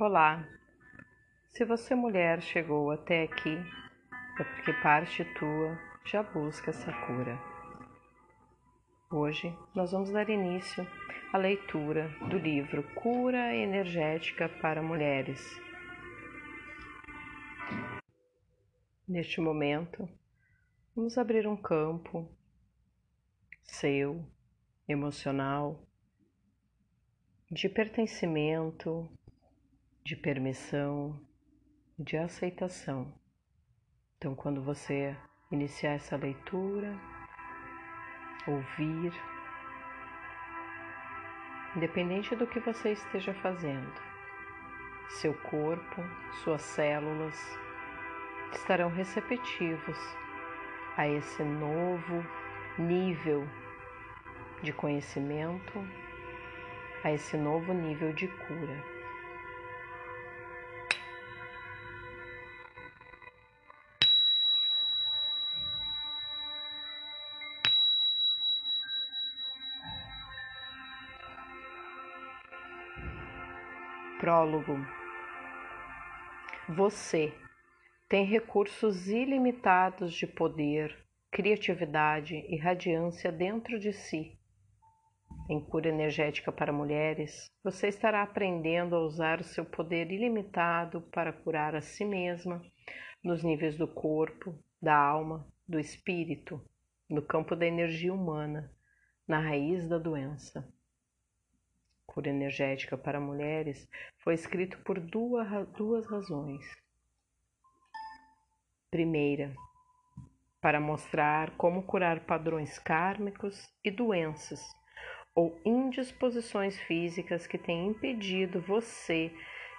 Olá! Se você, mulher, chegou até aqui, é porque parte tua já busca essa cura. Hoje nós vamos dar início à leitura do livro Cura Energética para Mulheres. Neste momento, vamos abrir um campo seu, emocional, de pertencimento, de permissão, de aceitação. Então, quando você iniciar essa leitura, ouvir, independente do que você esteja fazendo, seu corpo, suas células estarão receptivos a esse novo nível de conhecimento, a esse novo nível de cura. Prólogo. Você tem recursos ilimitados de poder, criatividade e radiância dentro de si. Em cura energética para mulheres, você estará aprendendo a usar o seu poder ilimitado para curar a si mesma nos níveis do corpo, da alma, do espírito, no campo da energia humana, na raiz da doença cura energética para mulheres foi escrito por duas, razões. Primeira, para mostrar como curar padrões kármicos e doenças ou indisposições físicas que têm impedido você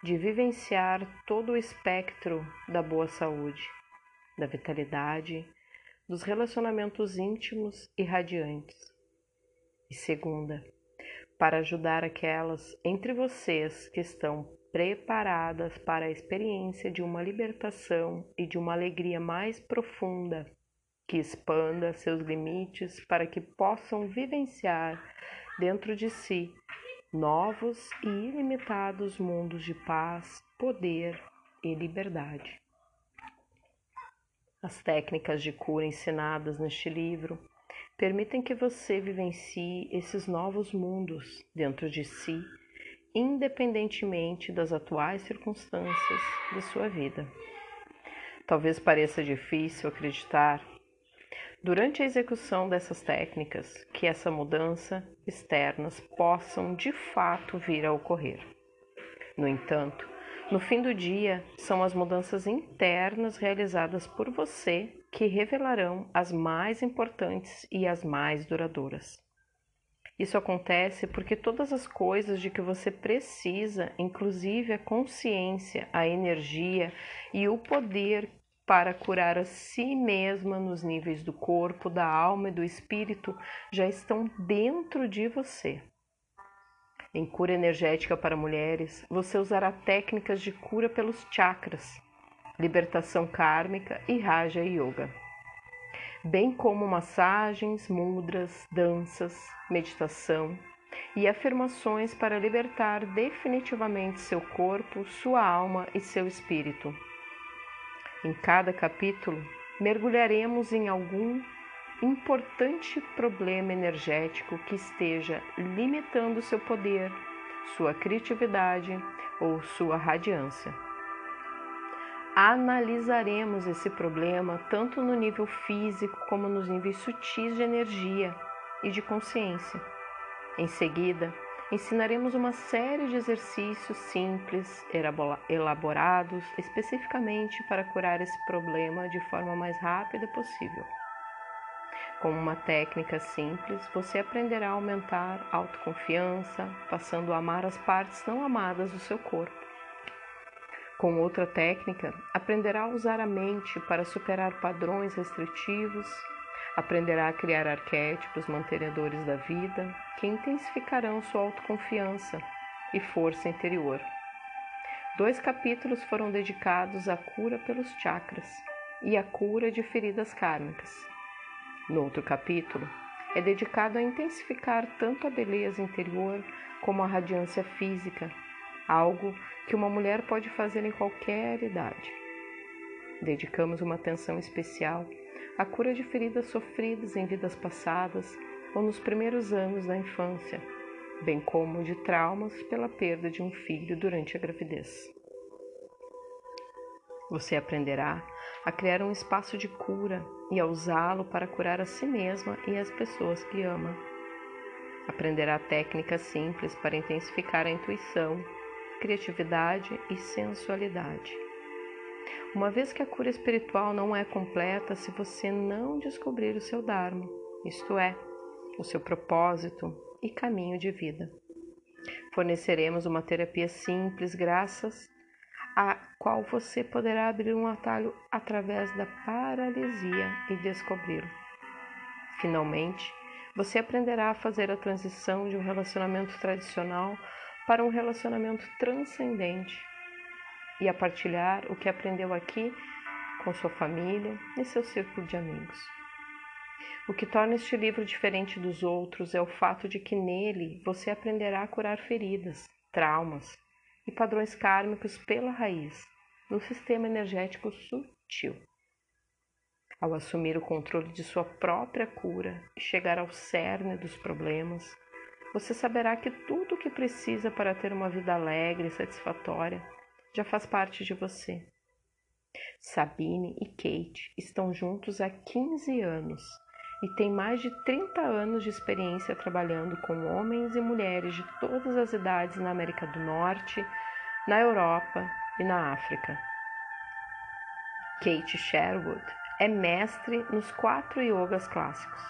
de vivenciar todo o espectro da boa saúde, da vitalidade, dos relacionamentos íntimos e radiantes. E segunda, para ajudar aquelas entre vocês que estão preparadas para a experiência de uma libertação e de uma alegria mais profunda, que expanda seus limites para que possam vivenciar dentro de si novos e ilimitados mundos de paz, poder e liberdade. As técnicas de cura ensinadas neste livro permitem que você vivencie esses novos mundos dentro de si, independentemente das atuais circunstâncias de sua vida. Talvez pareça difícil acreditar, durante a execução dessas técnicas, que essa mudança externas possam de fato vir a ocorrer. No entanto, no fim do dia, são as mudanças internas realizadas por você que revelarão as mais importantes e as mais duradouras. Isso acontece porque todas as coisas de que você precisa, inclusive a consciência, a energia e o poder para curar a si mesma nos níveis do corpo, da alma e do espírito, já estão dentro de você. Em cura energética para mulheres, você usará técnicas de cura pelos chakras, libertação kármica e Raja Yoga, bem como massagens, mudras, danças, meditação e afirmações para libertar definitivamente seu corpo, sua alma e seu espírito. Em cada capítulo, mergulharemos em algum importante problema energético que esteja limitando seu poder, sua criatividade ou sua radiância. Analisaremos esse problema tanto no nível físico como nos níveis sutis de energia e de consciência. Em seguida, ensinaremos uma série de exercícios simples, elaborados especificamente para curar esse problema de forma mais rápida possível. Com uma técnica simples, você aprenderá a aumentar a autoconfiança, passando a amar as partes não amadas do seu corpo. Com outra técnica, aprenderá a usar a mente para superar padrões restritivos, aprenderá a criar arquétipos mantenedores da vida que intensificarão sua autoconfiança e força interior. Dois capítulos foram dedicados à cura pelos chakras e à cura de feridas kármicas. No outro capítulo, é dedicado a intensificar tanto a beleza interior como a radiância física, algo que uma mulher pode fazer em qualquer idade. Dedicamos uma atenção especial à cura de feridas sofridas em vidas passadas ou nos primeiros anos da infância, bem como de traumas pela perda de um filho durante a gravidez. Você aprenderá a criar um espaço de cura e a usá-lo para curar a si mesma e as pessoas que ama. Aprenderá técnicas simples para intensificar a intuição, criatividade e sensualidade. Uma vez que a cura espiritual não é completa se você não descobrir o seu Dharma, isto é, o seu propósito e caminho de vida. Forneceremos uma terapia simples graças a qual você poderá abrir um atalho através da paralisia e descobri-lo. Finalmente, você aprenderá a fazer a transição de um relacionamento tradicional para um relacionamento transcendente e a partilhar o que aprendeu aqui com sua família e seu círculo de amigos. O que torna este livro diferente dos outros é o fato de que nele você aprenderá a curar feridas, traumas, e padrões kármicos pela raiz, no sistema energético sutil. Ao assumir o controle de sua própria cura e chegar ao cerne dos problemas, você saberá que tudo o que precisa para ter uma vida alegre e satisfatória já faz parte de você. Sabine e Kate estão juntos há 15 anos e têm mais de 30 anos de experiência trabalhando com homens e mulheres de todas as idades na América do Norte, na Europa e na África. Kate Sherwood é mestre nos quatro yogas clássicos.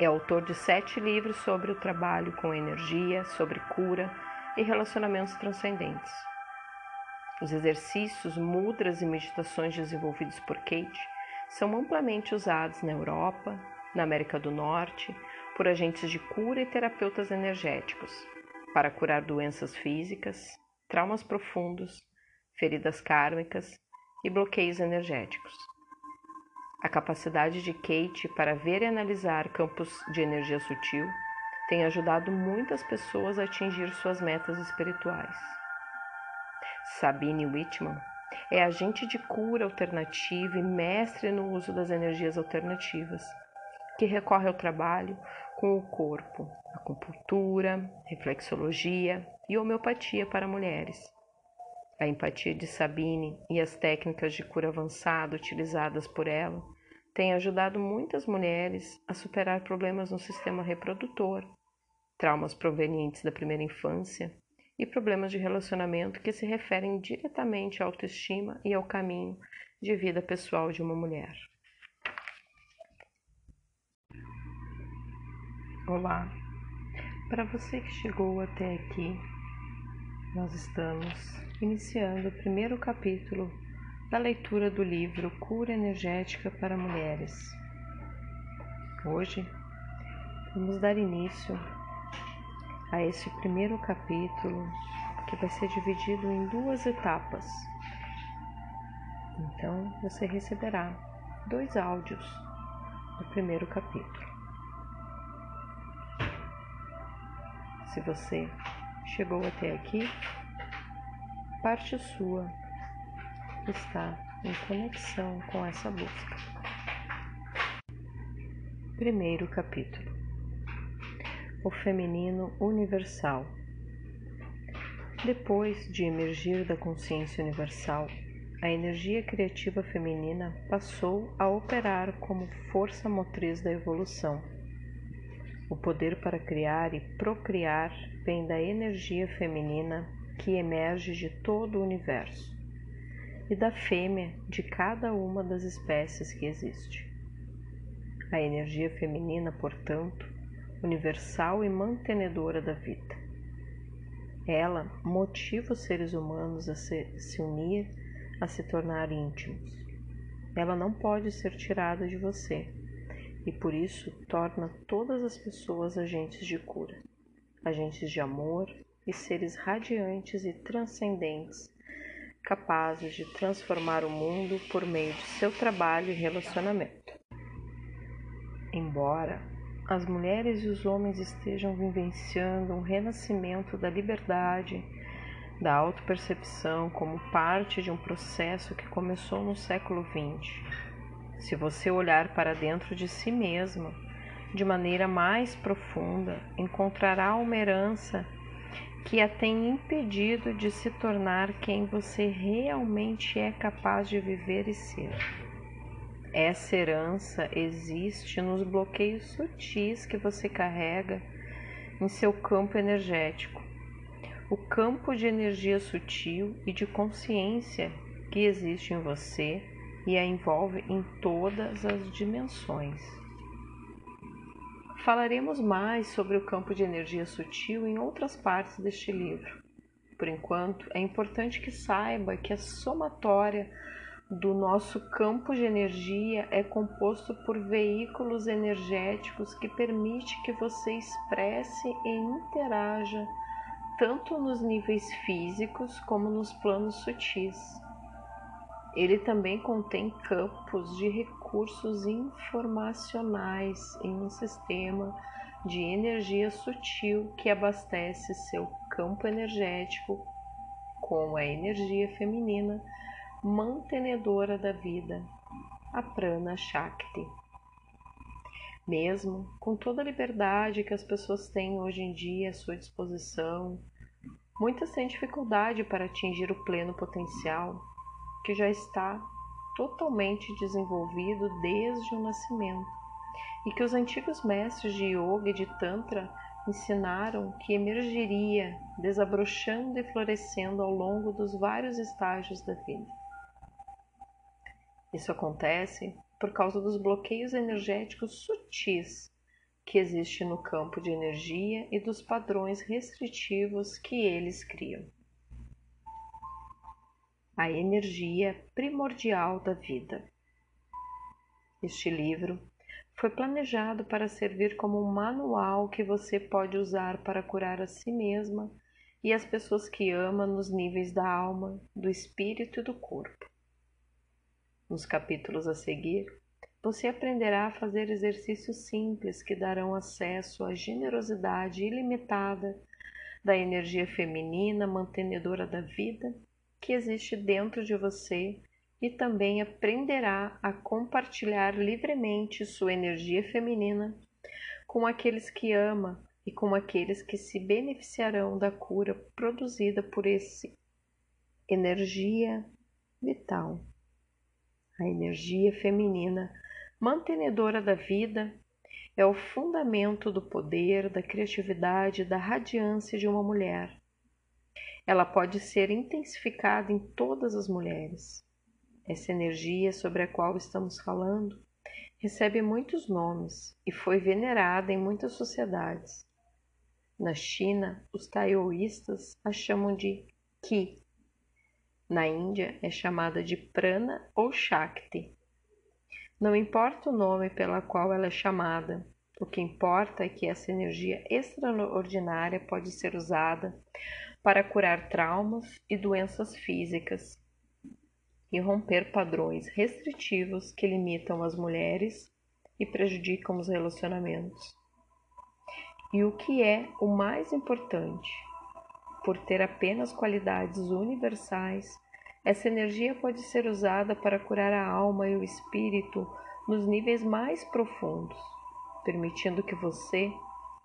É autor de sete livros sobre o trabalho com energia, sobre cura e relacionamentos transcendentes. Os exercícios, mudras e meditações desenvolvidos por Kate são amplamente usados na Europa, na América do Norte, por agentes de cura e terapeutas energéticos, para curar doenças físicas, traumas profundos, feridas kármicas e bloqueios energéticos. A capacidade de Kate para ver e analisar campos de energia sutil tem ajudado muitas pessoas a atingir suas metas espirituais. Sabine Whitman é agente de cura alternativa e mestre no uso das energias alternativas, que recorre ao trabalho com o corpo, acupuntura, reflexologia e homeopatia para mulheres. A empatia de Sabine e as técnicas de cura avançada utilizadas por ela têm ajudado muitas mulheres a superar problemas no sistema reprodutor, traumas provenientes da primeira infância e problemas de relacionamento que se referem diretamente à autoestima e ao caminho de vida pessoal de uma mulher. Olá! Para você que chegou até aqui, nós estamos iniciando o primeiro capítulo da leitura do livro Cura Energética para Mulheres. Hoje vamos dar início a esse primeiro capítulo que vai ser dividido em duas etapas. Então você receberá dois áudios do primeiro capítulo. Se você chegou até aqui, parte sua está em conexão com essa busca. Primeiro capítulo o feminino universal. Depois de emergir da consciência universal, a energia criativa feminina passou a operar como força motriz da evolução. O poder para criar e procriar vem da energia feminina que emerge de todo o universo e da fêmea de cada uma das espécies que existe. A energia feminina, portanto, universal e mantenedora da vida. Ela motiva os seres humanos a se, se unir, a se tornar íntimos. Ela não pode ser tirada de você e por isso torna todas as pessoas agentes de cura, agentes de amor e seres radiantes e transcendentes, capazes de transformar o mundo por meio de seu trabalho e relacionamento. Embora as mulheres e os homens estejam vivenciando um renascimento da liberdade, da autopercepção como parte de um processo que começou no século XX. Se você olhar para dentro de si mesmo de maneira mais profunda, encontrará uma herança que a tem impedido de se tornar quem você realmente é capaz de viver e ser. Essa herança existe nos bloqueios sutis que você carrega em seu campo energético. O campo de energia sutil e de consciência que existe em você e a envolve em todas as dimensões. Falaremos mais sobre o campo de energia sutil em outras partes deste livro. Por enquanto, é importante que saiba que a somatória do nosso campo de energia é composto por veículos energéticos que permite que você expresse e interaja tanto nos níveis físicos como nos planos sutis. Ele também contém campos de recursos informacionais em um sistema de energia sutil que abastece seu campo energético com a energia feminina mantenedora da vida, a Prana Shakti. Mesmo com toda a liberdade que as pessoas têm hoje em dia à sua disposição, muitas têm dificuldade para atingir o pleno potencial que já está totalmente desenvolvido desde o nascimento e que os antigos mestres de yoga e de tantra ensinaram que emergiria, desabrochando e florescendo ao longo dos vários estágios da vida. Isso acontece por causa dos bloqueios energéticos sutis que existem no campo de energia e dos padrões restritivos que eles criam. A energia primordial da vida. Este livro foi planejado para servir como um manual que você pode usar para curar a si mesma e as pessoas que ama nos níveis da alma, do espírito e do corpo. Nos capítulos a seguir, você aprenderá a fazer exercícios simples que darão acesso à generosidade ilimitada da energia feminina mantenedora da vida que existe dentro de você e também aprenderá a compartilhar livremente sua energia feminina com aqueles que ama e com aqueles que se beneficiarão da cura produzida por esse energia vital a energia feminina mantenedora da vida, é o fundamento do poder, da criatividade, da radiância de uma mulher. Ela pode ser intensificada em todas as mulheres. Essa energia sobre a qual estamos falando recebe muitos nomes e foi venerada em muitas sociedades. Na China, os taoístas a chamam de Qi, na Índia é chamada de Prana ou Shakti. Não importa o nome pela qual ela é chamada, o que importa é que essa energia extraordinária pode ser usada para curar traumas e doenças físicas e romper padrões restritivos que limitam as mulheres e prejudicam os relacionamentos. E o que é o mais importante, por ter apenas qualidades universais, essa energia pode ser usada para curar a alma e o espírito nos níveis mais profundos, permitindo que você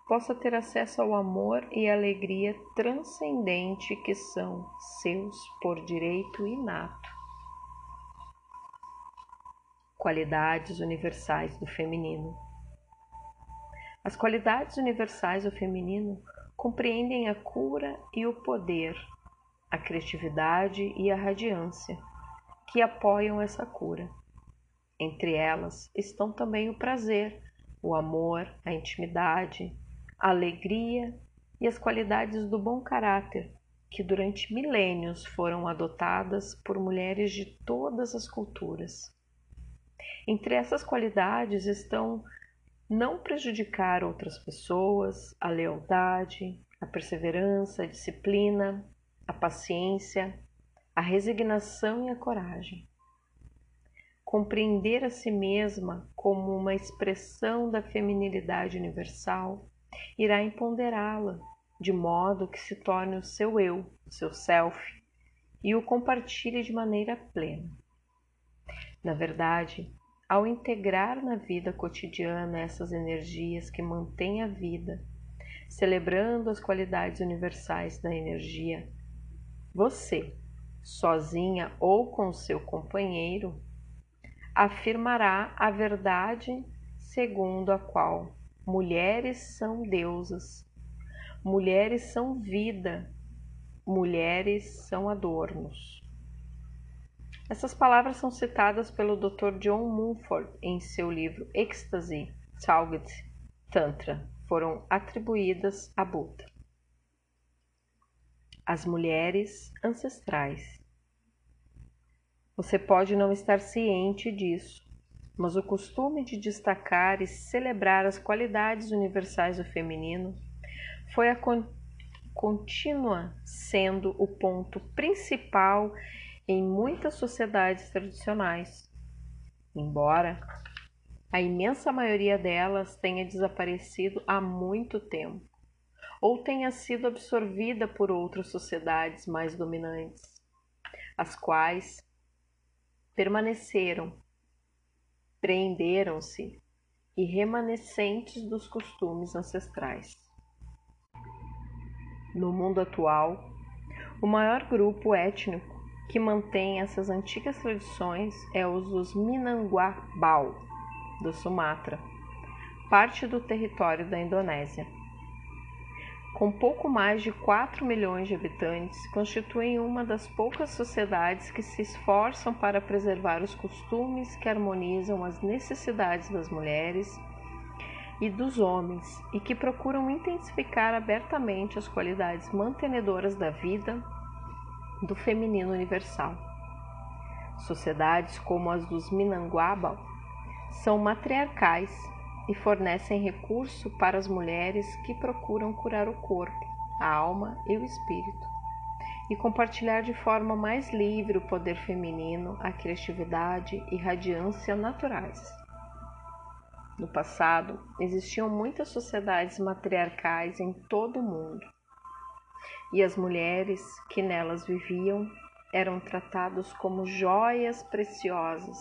possa ter acesso ao amor e alegria transcendente que são seus por direito inato. Qualidades universais do feminino. As qualidades universais do feminino compreendem a cura e o poder, a criatividade e a radiância, que apoiam essa cura. Entre elas estão também o prazer, o amor, a intimidade, a alegria e as qualidades do bom caráter, que durante milênios foram adotadas por mulheres de todas as culturas. Entre essas qualidades estão não prejudicar outras pessoas, a lealdade, a perseverança, a disciplina, a paciência, a resignação e a coragem. Compreender a si mesma como uma expressão da feminilidade universal irá empoderá-la de modo que se torne o seu eu, o seu self, e o compartilhe de maneira plena. Na verdade, ao integrar na vida cotidiana essas energias que mantêm a vida, celebrando as qualidades universais da energia, você, sozinha ou com seu companheiro, afirmará a verdade segundo a qual mulheres são deusas, mulheres são vida, mulheres são adornos. Essas palavras são citadas pelo Dr. John Mumford em seu livro Ecstasy, Talgit Tantra, foram atribuídas a Buda. As mulheres ancestrais você pode não estar ciente disso, mas o costume de destacar e celebrar as qualidades universais do feminino foi a con contínua sendo o ponto principal em muitas sociedades tradicionais. Embora a imensa maioria delas tenha desaparecido há muito tempo, ou tenha sido absorvida por outras sociedades mais dominantes, as quais permaneceram, prenderam-se e remanescentes dos costumes ancestrais. No mundo atual, o maior grupo étnico que mantém essas antigas tradições é os dos Minangkabau, do Sumatra, parte do território da Indonésia. Com pouco mais de 4 milhões de habitantes, constituem uma das poucas sociedades que se esforçam para preservar os costumes que harmonizam as necessidades das mulheres e dos homens e que procuram intensificar abertamente as qualidades mantenedoras da vida do feminino universal. Sociedades como as dos Minangkabau são matriarcais e fornecem recurso para as mulheres que procuram curar o corpo, a alma e o espírito, e compartilhar de forma mais livre o poder feminino, a criatividade e radiância naturais. No passado, existiam muitas sociedades matriarcais em todo o mundo, e as mulheres que nelas viviam eram tratadas como joias preciosas,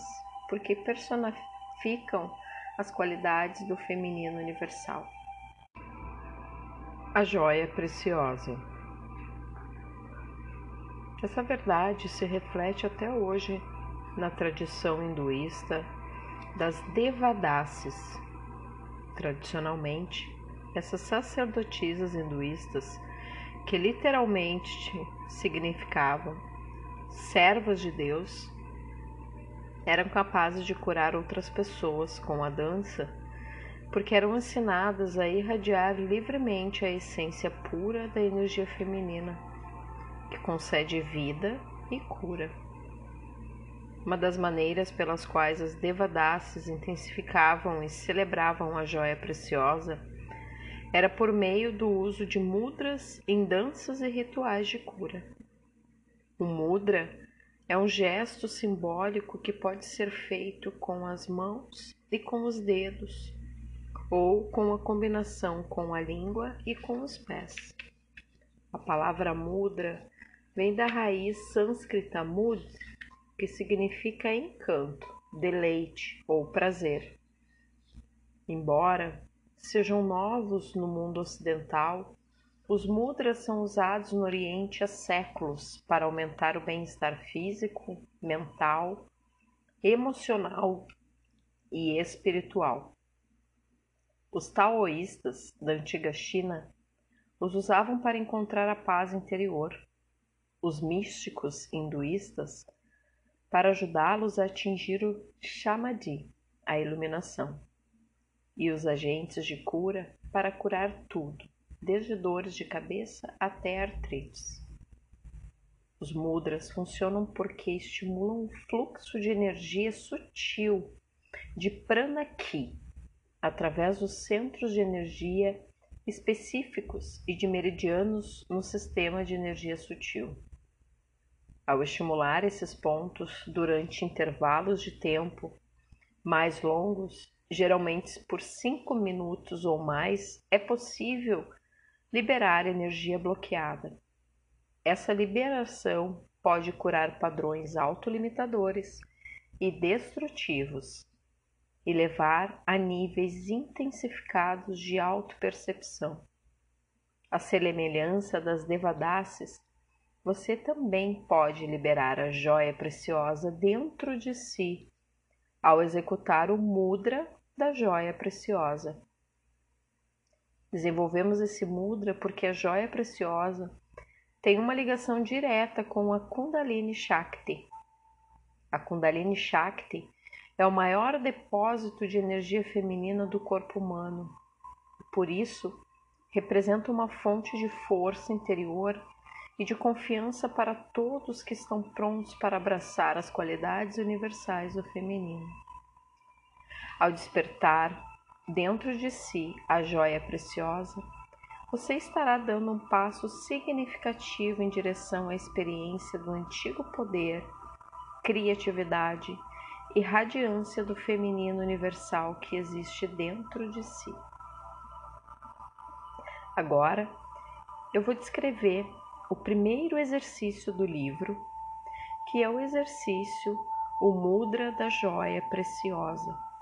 porque personificam as qualidades do feminino universal. A joia preciosa. Essa verdade se reflete até hoje na tradição hinduísta das Devadasis. Tradicionalmente, essas sacerdotisas hinduístas, que literalmente significavam servas de Deus, eram capazes de curar outras pessoas com a dança, porque eram ensinadas a irradiar livremente a essência pura da energia feminina, que concede vida e cura. Uma das maneiras pelas quais as devadasis intensificavam e celebravam a joia preciosa era por meio do uso de mudras em danças e rituais de cura. O mudra é um gesto simbólico que pode ser feito com as mãos e com os dedos, ou com a combinação com a língua e com os pés. A palavra mudra vem da raiz sânscrita mud, que significa encanto, deleite ou prazer. Embora sejam novos no mundo ocidental, os mudras são usados no Oriente há séculos para aumentar o bem-estar físico, mental, emocional e espiritual. Os taoístas da antiga China os usavam para encontrar a paz interior. Os místicos hinduístas para ajudá-los a atingir o Shamadhi, a iluminação. E os agentes de cura para curar tudo desde dores de cabeça até artrites. Os mudras funcionam porque estimulam um fluxo de energia sutil de prana ki através dos centros de energia específicos e de meridianos no sistema de energia sutil. Ao estimular esses pontos durante intervalos de tempo mais longos, geralmente por cinco minutos ou mais, é possível liberar energia bloqueada. essa liberação pode curar padrões autolimitadores e destrutivos e levar a níveis intensificados de autopercepção. A semelhança das devadases, você também pode liberar a joia preciosa dentro de si ao executar o mudra da joia preciosa. Desenvolvemos esse mudra porque a joia preciosa tem uma ligação direta com a Kundalini Shakti. A Kundalini Shakti é o maior depósito de energia feminina do corpo humano. Por isso, representa uma fonte de força interior e de confiança para todos que estão prontos para abraçar as qualidades universais do feminino. Ao despertar dentro de si a joia preciosa, você estará dando um passo significativo em direção à experiência do antigo poder, criatividade e radiância do feminino universal que existe dentro de si. Agora, eu vou descrever o primeiro exercício do livro, que é o exercício O Mudra da Joia Preciosa.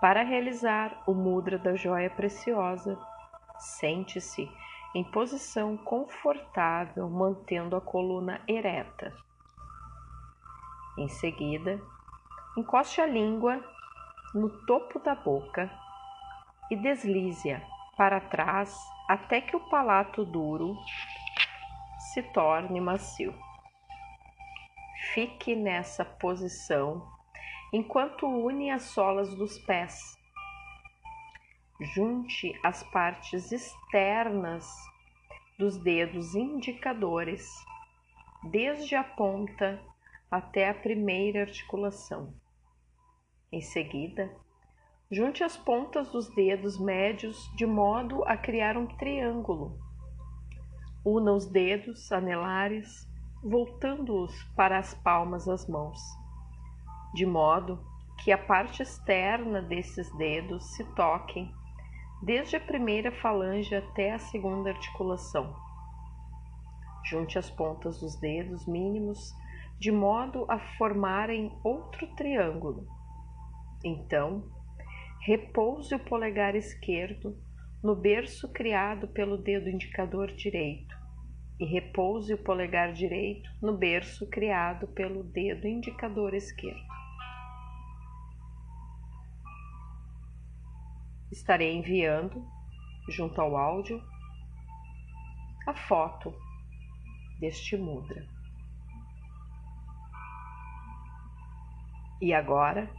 Para realizar o Mudra da Joia Preciosa, sente-se em posição confortável, mantendo a coluna ereta. Em seguida, encoste a língua no topo da boca e deslize-a para trás até que o palato duro se torne macio. Fique nessa posição enquanto une as solas dos pés. Junte as partes externas dos dedos indicadores, desde a ponta até a primeira articulação. Em seguida, junte as pontas dos dedos médios de modo a criar um triângulo. Una os dedos anelares, voltando-os para as palmas das mãos, de modo que a parte externa desses dedos se toquem, desde a primeira falange até a segunda articulação. Junte as pontas dos dedos mínimos de modo a formarem outro triângulo. Então, repouse o polegar esquerdo no berço criado pelo dedo indicador direito e repouse o polegar direito no berço criado pelo dedo indicador esquerdo. Estarei enviando, junto ao áudio, a foto deste mudra. E agora,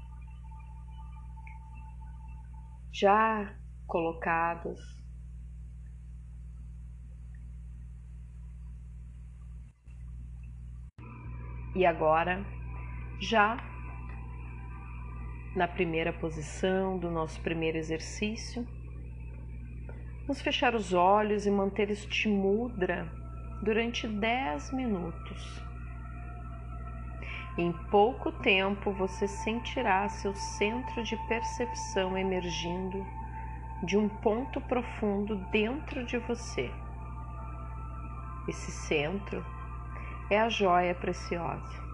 já colocados e agora, já na primeira posição do nosso primeiro exercício, vamos fechar os olhos e manter este mudra durante 10 minutos. Em pouco tempo você sentirá seu centro de percepção emergindo de um ponto profundo dentro de você. Esse centro é a joia preciosa.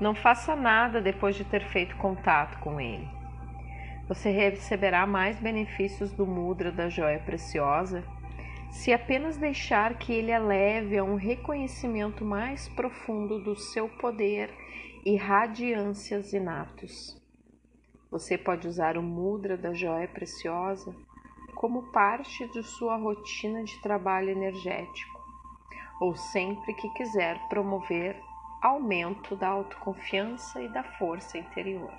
Não faça nada depois de ter feito contato com ele. Você receberá mais benefícios do mudra da joia preciosa se apenas deixar que ele a leve a um reconhecimento mais profundo do seu poder e radiâncias inatos. Você pode usar o mudra da joia preciosa como parte de sua rotina de trabalho energético, ou sempre que quiser promover aumento da autoconfiança e da força interior.